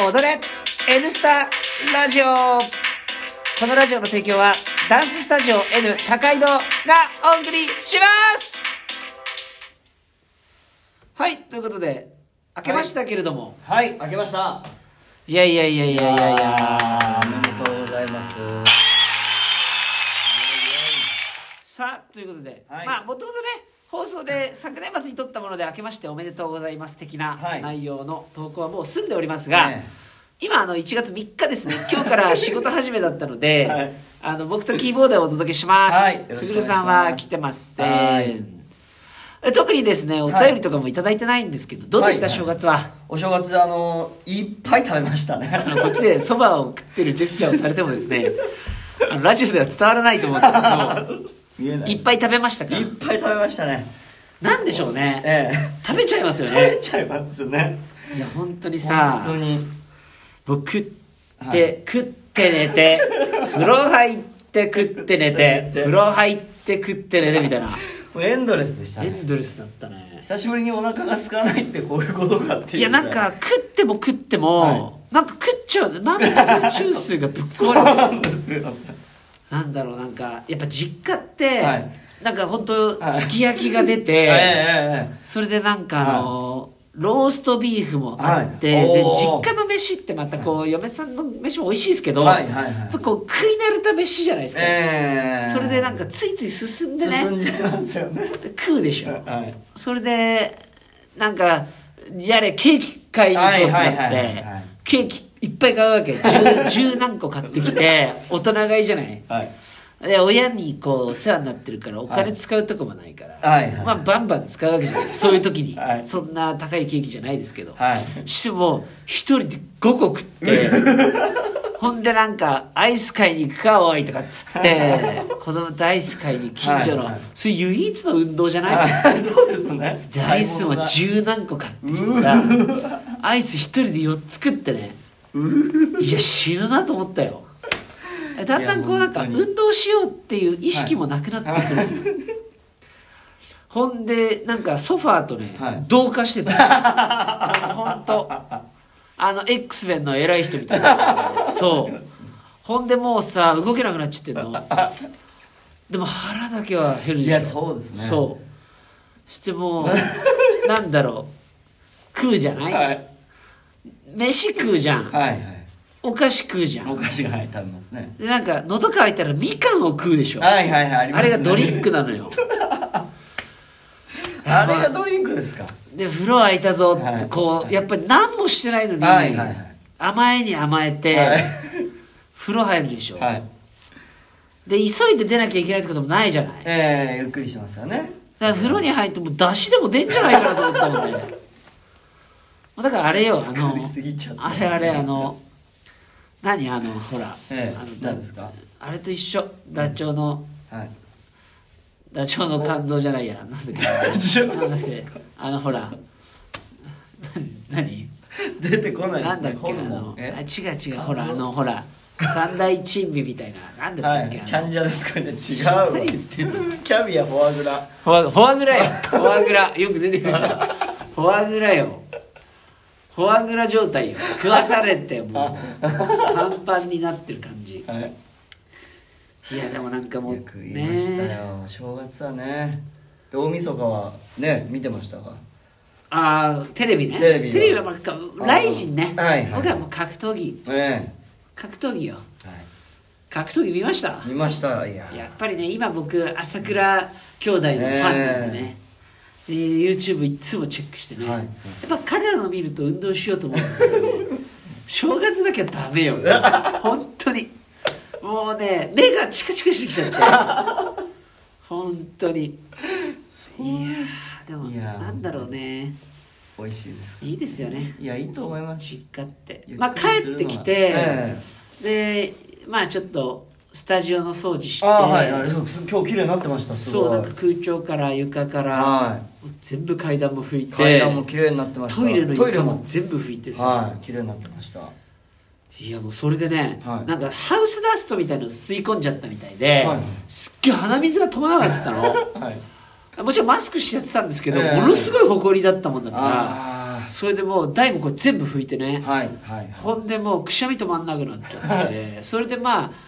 踊れ。N スタラジオ。このラジオの提供はダンススタジオ N 高井戸がお送りします。はいということで明けましたけれども、はい、開けました。い、やいやいやいやいやいや。おめでとうございます。さあということで、はい。まあもともとね放送で昨年末に撮ったもので明けましておめでとうございます的なはい。内容の投稿はもう済んでおりますが、ね今あの1月3日ですね。今日から仕事始めだったので、はい。あの僕とキーボードをお届けします、はい。さんは来てませはい。んえ特にですねお便りとかもいただいてないんですけど、どうでした、はい正月は？お正月、あの、いっぱい食べましたね。あのこっちでそばを食ってるジェスチャーをされてもですねあのラジオでは伝わらないと思うんですけ 見えない。どいっぱい食べましたか？いっぱい食べましたね。なんでしょうねええ。食べちゃいますよ食べねちゃいますね。いや本当にさ本当に。僕食って、はい食って寝て 風呂入って食って寝て風呂入って食って寝てみたいなエンドレスでしたね。エンドレスだったね久しぶりにお腹が空かないってこういうことかっていう。いやなんか、食っても食っても、はなんか食っちゃうまめた中枢がぶっ壊れなんですよ。てなんだろうなんかやっぱ実家って、はい。なんか本当はいすき焼きが出て、えええええそれでなんかあのローストビーフもあって、はい。で実家の飯ってまたこう、嫁さんの飯も美味しいですけど、はいはいはい。やっぱこう食い慣れた飯じゃないですか、ええ。それでなんかついつい進んでね進んじゃいますよね。で食うでしょ、はい。それでなんかやれケーキ買いに行こうってケーキいっぱい買うわけ。十十何個買ってきて大人買いじゃない？はい。で親にこうお世話になってるからお金使うとこもないから、はい。はいまあバンバン使うわけじゃない。そういう時に、はい。そんな高いケーキじゃないですけど、はい。しても一人で5個食って ほんでなんかアイス買いに行くかおいとかっつって子供とアイス買いに近所の、はい。はいそれ唯一の運動じゃない、はい。そうですね。でアイスも十何個買ってきてさアイス一人で4つ食ってねいや死ぬなと思ったよ。だんだんこうなんか運動しようっていう意識もなくなってくる、ほんでなんかソファーとね、はい。同化してた。本当。あの X メンの偉い人みたいな。そう。ほんでもうさ動けなくなっちゃってんの。でも腹だけは減るでしょ。いやそうですね。そう。してもうなんだろう。食うじゃない、はい。飯食うじゃん、はいはい。お菓子食うじゃんお菓子がはい食べますね。でなんか喉乾いたらみかんを食うでしょ、はいはいはいありますね。あれがドリンクなのよ あれがドリンクですか？で風呂空いたぞってはいこうやっぱり何もしてないのに、はいはいはい甘えに甘えて、はい風呂入るでしょ、はい。で急いで出なきゃいけないってこともないじゃないだかええゆっくりしますよね。ら風呂に入っても出汁でも出んじゃないかなと思ったもんねだからあれよあのあれあれあの何あのほら、ええあの何ですか？あれと一緒。ダチョウのはい。ダチョウの肝臓じゃないや。なんだっけ？なんだっけ？あのほらな何？出てこないですね。なんだっけ？あ違う違う。ほらあのほら三大珍味みたいななんだはい。ったっけ、チャンジャですかね？違うわ。何言ってんの？キャビア、フォアグラ。フォアグラよ。フォアグラ。よく出てくるじゃん。フォアグラよフォアグラ状態よ食わされてもうパンパンになってる感じはい。いやでもなんかもうよく言いましたねよ。正月はね。で大晦日はね見てましたか？ああテレビねテレビのはばっかライジンね、はいはい僕はもう格闘技え格闘技よ格闘技見ました？い。見ました。いや。やっぱりね今僕朝倉兄弟のファンなんでね、で YouTube いつもチェックしてね、はい。やっぱ彼らの見ると運動しようと思うんだけどね正月だけはダメよ。本当に。もうね目がチカチカしてきちゃって。本当に。いやーでもなんだろうね。美味しいです。いいですよね。いやいいと思います。実家って。まあ帰ってきて、え。でまあちょっとスタジオの掃除してああはいはい今日綺麗になってましたすごい。そうなんか空調から床から、は全部階段も拭いて階段も綺麗になってました。トイレの床も。も全部拭いてさ、はい綺麗になってました。い、やもうそれでね、はい。なんかハウスダストみたいの吸い込んじゃったみたいで、はい。すっげえ鼻水が止まらなくなったの。はい。もちろんマスクしてやってたんですけど、ええ。ものすごい埃だったもんだからあそれでもう台もこれ全部拭いてね、はいはい。ほんでもうくしゃみ止まんなくなっちゃって それでまあ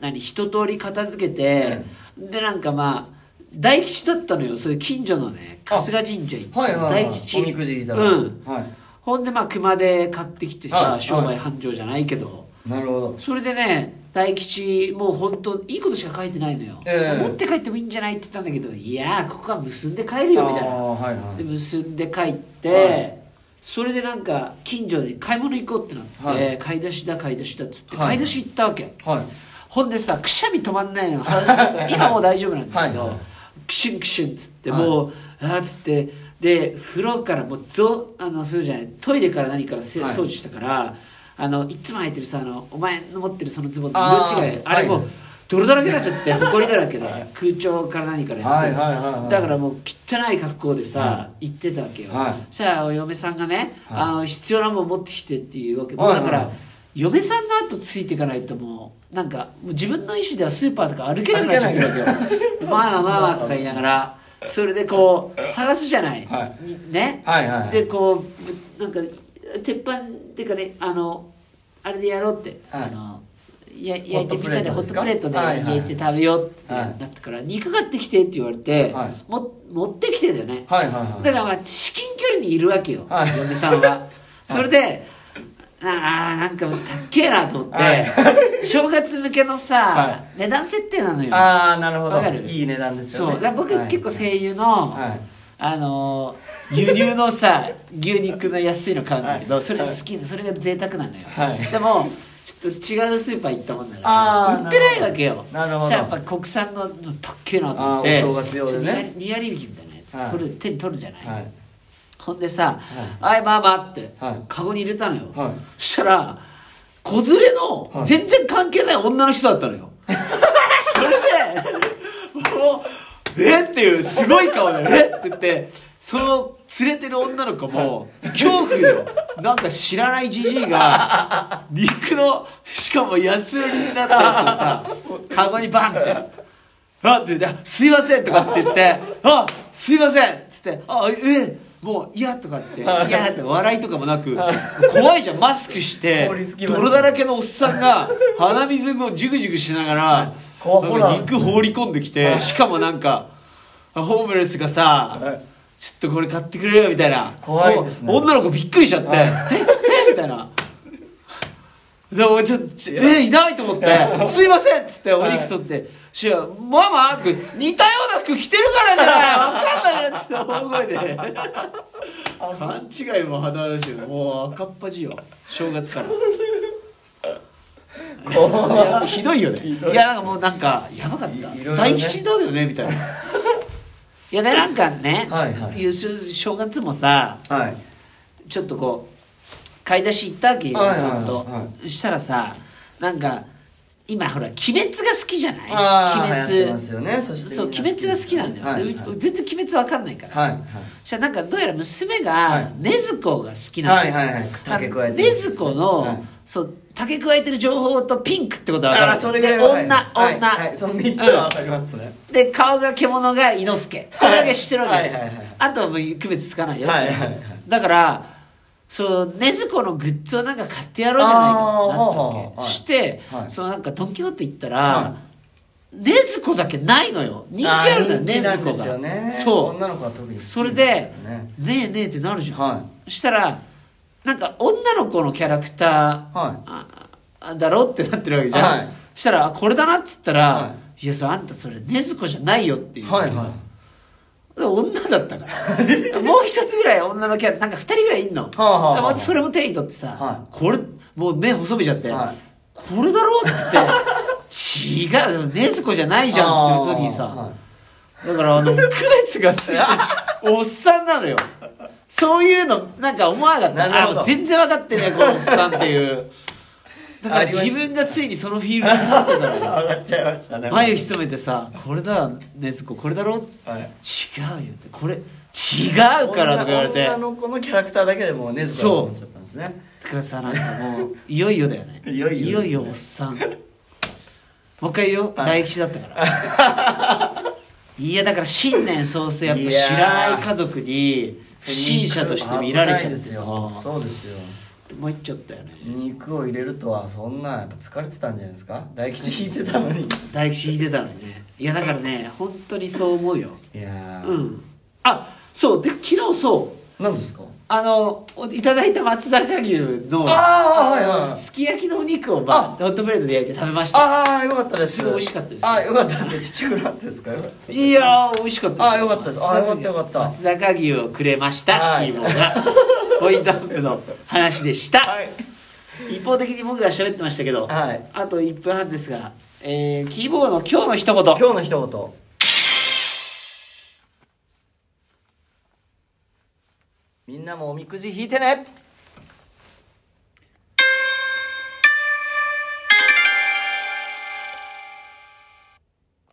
何一通り片付けて、でなんかまあ大吉だったのよ。それ近所のね春日神社行って、はいはいはい。大吉。おみくじ引いたらうん。はほんでまあ熊で買ってきてさはい商売繁盛じゃないけど、いなるほど。それでね大吉もう本当いいことしか書いてないのよ、ええ。持って帰ってもいいんじゃないって言ったんだけどいやーここは結んで帰るよみたいな。はいはい。で結んで帰って、はい。それでなんか近所で買い物行こうってなって、はい。買い出しだ買い出しだっつって、はい。買い出し行ったわけ。はいほんでさくしゃみ止まんないの話がさ今もう大丈夫なんだけど、はいはいクシュンクシュンっつって、はい。もうあーっつってで風呂からもうぞあの風呂じゃないトイレから何からせはい掃除したから、あのいつも履いてるさあのお前の持ってるそのズボンとあ色違いーあれもう、はい泥だらけになっちゃって埃だらけで空調から何からやって、はいはいはいはい。だからもう汚い格好でさ、は行ってたわけよ、はい。そしたらお嫁さんがね、はい。あの必要なもん持ってきてっていうわけ、はいもうだから、はい嫁さんの後ついていかないともうなんか自分の意思ではスーパーとか歩けなくなっちゃってるわけよ。まあまあまあとか言いながら。それでこう探すじゃない、はにね、はいはいはい。でこうなんか鉄板っていうかねあのあれでやろうって、はい。あのや焼いてみんなでホホットプレートで焼いて食べようってはいなったから、肉買ってきてって言われて、はい。も持ってきてだよね、はいはいはい。だからまあ至近距離にいるわけよ、はい。嫁さんは。それで、ああなんかもうたっけえなと思って、はい。正月向けのさ、は値段設定なのよ。ああなるほど。わかる？いい値段ですそう。よねだから僕、はい。結構声優の、はい。あのー輸入のさ牛肉の安いの買うんだけど、はい。それ好きでそれが贅沢なのよ、はい。でもちょっと違うスーパー行ったもんだから売ってないわけよ。なるほど。やっぱ国産ののたっけえなと思って。お正月用でね。ニヤリニヤリ引きみたいなやつ、はい。取る手に取るじゃないほんでさ「はい、まあまあ」って、はい。カゴに入れたのよ、はい。そしたら子連れのはい。全然関係ない女の人だったのよ、それでもう「えっ?」ていうすごい顔で「えっ?」って言ってその連れてる女の子も恐怖よ。なんか知らないじじいが肉のしかも安売りになったやつをさカゴにバンってあって言って「すいません」とかって言って「あすいません」っつって「あえもう嫌」とかって「嫌」って笑いとかもなく怖いじゃんマスクして泥だらけのおっさんが鼻水をジュグジュグしながら肉放り込んできてしかもなんかホームレスがさはい。ちょっとこれ買ってくれよみたいな。怖いですね。女の子びっくりしちゃって「ええみたいなでもちょっとちえいないと思って「すいません」っつってお肉取って「しやママ?」とか似たような服着てるからじゃない。わかんないから」っつって大声で。勘違いも肌だしもう赤っ端よ。正月から。い。やひどいよね。い。やなんかもうなんかやばかった。ね。大吉だよねみたいな。いやでなんかね、はいはい。正月もさはい。ちょっとこう買い出し行ったわけよ、さんと、はしたらさなんか今ほら「鬼滅」が好きじゃない？鬼流行ってますよね。そう「鬼滅」が好きなんだよ、全然「鬼滅」わかんないから、はいはい。そしたらなんかどうやら娘はがい。禰豆子が好きなんだよ。はいはいはい。竹加えて禰豆子の、はい。そう竹加えてる情報とピンクってことは分かる。それでははい女、はい。女、はい。その三つはわかりますね。で顔が獣が伊之助これだけ知ってるわけ、はいはいはいあとはもう区別つかないよ、はいはいはい。だからそう禰豆子のグッズをなんか買ってやろうじゃないかっして、はい。そのなんかドン・キホーテ行ったら、は禰豆子だけないのよ。人気あるのよ人気なんで禰豆子が。ねそう。女の子は特に好きそれすでよね「ねえねえ」ってなるじゃん、はそしたらなんか女の子のキャラクター、はああだろってなってるわけじゃん、はい。そしたらあこれだなっつったら、、はい。やそれあんたそれ禰豆子じゃないよっていう、はいはい女だったから。もう一つぐらい女のキャラなんか二人ぐらいいんの、はあはあまたそれも手に取ってさ、はこれもう目細めちゃって、はい。これだろって言って違う禰豆子じゃないじゃんっていう時にさ、はい。だからあの区別がついてるおっさんなのよ。そういうのなんか思わなかった。あ全然分かってねこのおっさんっていうだから自分がついにそのフィールドに立ってたのよ。上がっちゃいましたね。眉潜めてさ「これだ禰豆子これだろ?」って。はい。違うよって。これ違うからとか言われて。女の子のキャラクターだけでもうねずと思っちゃったんですね。だからさなんかもういよいよだよね。いよいよですね。おっさん。もう一回言おう、はい。大吉だったから。いやだから新年早々やっぱ知らない家族に不審者として見られちゃって危ないですよ。さそうですよ参っちゃったよね。肉を入れるとはそんなやっぱ疲れてたんじゃないですか？大吉引いてたのに。大吉引いてたのにね。いやだからね本当にそう思うよ。いやー、うん。あそうで昨日そう。何ですか？あのおいただいた松坂牛のあーはいはいすき焼きのお肉を、まあ、ホットプレートで焼いて食べました。ああよかったです。すごい美味しかったです。あーよかったです。ねちっちゃくなったです。かいやー美味しかったですあよかったです。あよかったよかった。松坂牛をくれました、はい。キーボーがポイントアップの話でした、はい。一方的に僕が喋ってましたけど、はい。あと1分半ですが、えー、キーボーの今日の一言。今日の一言。みんなもおみくじ引いてね